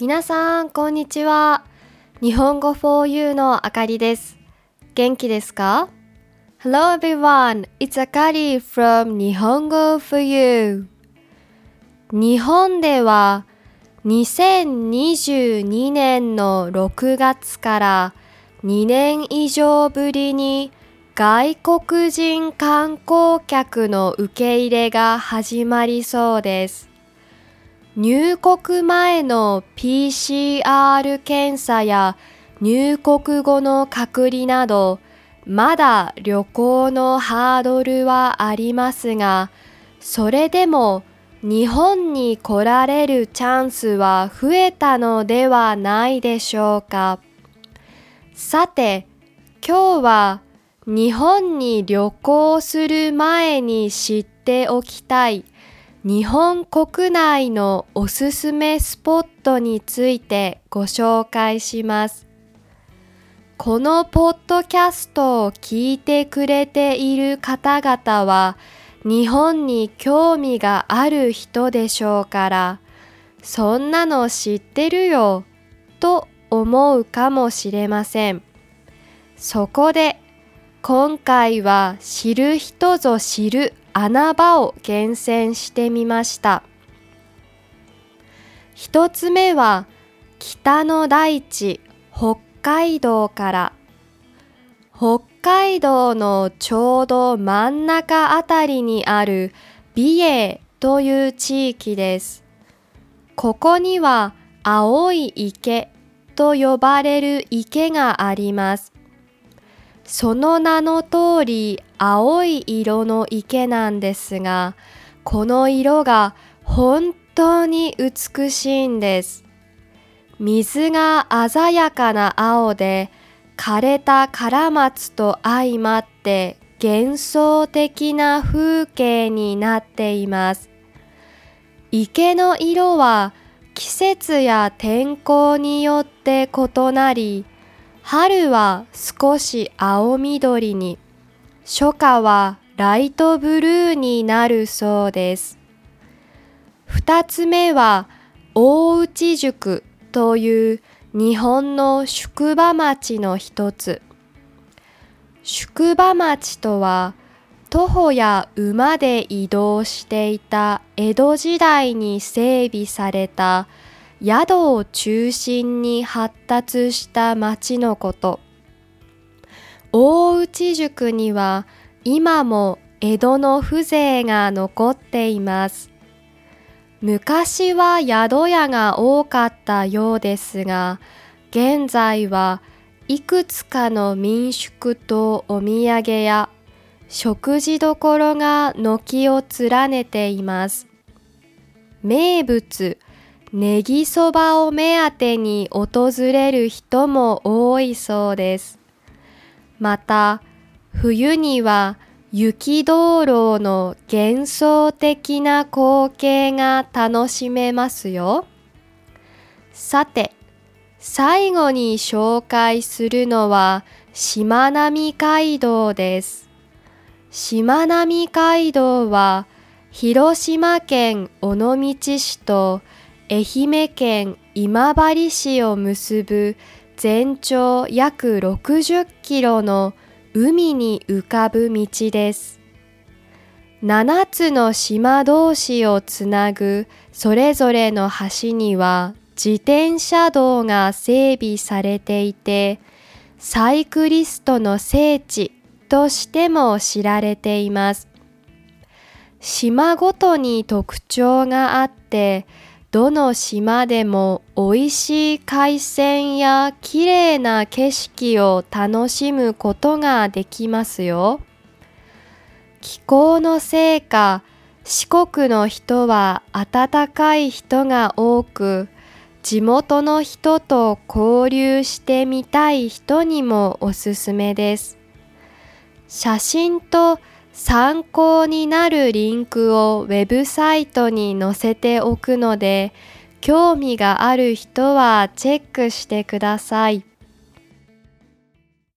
皆さん、こんにちは。日本語 for you のあかりです。元気ですか ?Hello everyone, it's Akari from 日本語 for you. 日本では2022年の6月から2年以上ぶりに外国人観光客の受け入れが始まりそうです。入国前の PCR 検査や入国後の隔離など、まだ旅行のハードルはありますが、それでも日本に来られるチャンスは増えたのではないでしょうか。さて、今日は日本に旅行する前に知っておきたい日本国内のおすすめスポットについてご紹介します。このポッドキャストを聞いてくれている方々は日本に興味がある人でしょうからそんなの知ってるよと思うかもしれません。そこで今回は知る人ぞ知る穴場を厳選してみました。一つ目は北の大地北海道から。北海道のちょうど真ん中あたりにある美瑛という地域です。ここには青い池と呼ばれる池があります。その名の通り青い色の池なんですが、この色が本当に美しいんです。水が鮮やかな青で、枯れたカラマツと相まって幻想的な風景になっています。池の色は季節や天候によって異なり、春は少し青緑に、初夏はライトブルーになるそうです。二つ目は大内宿という日本の宿場町の一つ。宿場町とは徒歩や馬で移動していた江戸時代に整備された宿を中心に発達した町のこと。大内宿には今も江戸の風情が残っています。昔は宿屋が多かったようですが、現在はいくつかの民宿とお土産や食事どころが軒を連ねています。名物、ネギそばを目当てに訪れる人も多いそうです。また、冬には雪道路の幻想的な光景が楽しめますよ。さて、最後に紹介するのはしまなみ海道です。しまなみ海道は広島県尾道市と愛媛県今治市を結ぶ全長約60キロの海に浮かぶ道です。7つの島同士をつなぐそれぞれの橋には自転車道が整備されていて、サイクリストの聖地としても知られています。島ごとに特徴があって、どの島でも美味しい海鮮や綺麗な景色を楽しむことができますよ。気候のせいか、四国の人は暖かい人が多く、地元の人と交流してみたい人にもおすすめです。写真と参考になるリンクをウェブサイトに載せておくので、興味がある人はチェックしてください。